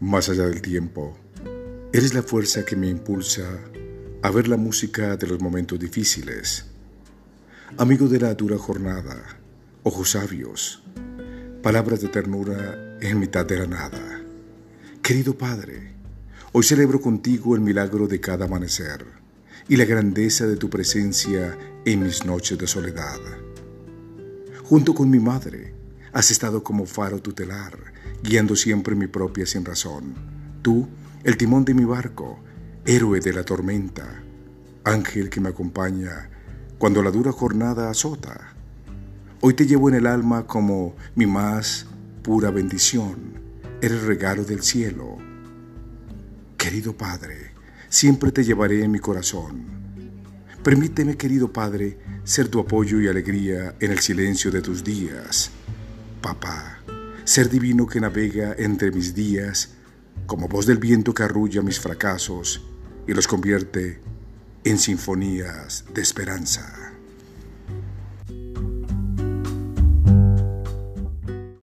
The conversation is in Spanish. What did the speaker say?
más allá del tiempo. Eres la fuerza que me impulsa a ver la música de los momentos difíciles. Amigo de la dura jornada, ojos sabios, palabras de ternura en mitad de la nada. Querido Padre, hoy celebro contigo el milagro de cada amanecer y la grandeza de tu presencia en mis noches de soledad. Junto con mi madre, has estado como faro tutelar, guiando siempre mi propia sin razón. Tú, el timón de mi barco, héroe de la tormenta, ángel que me acompaña cuando la dura jornada azota. Hoy te llevo en el alma como mi más pura bendición, eres regalo del cielo. Querido Padre, siempre te llevaré en mi corazón. Permíteme, querido Padre, ser tu apoyo y alegría en el silencio de tus días. Papá, ser divino que navega entre mis días, como voz del viento que arrulla mis fracasos y los convierte en sinfonías de esperanza.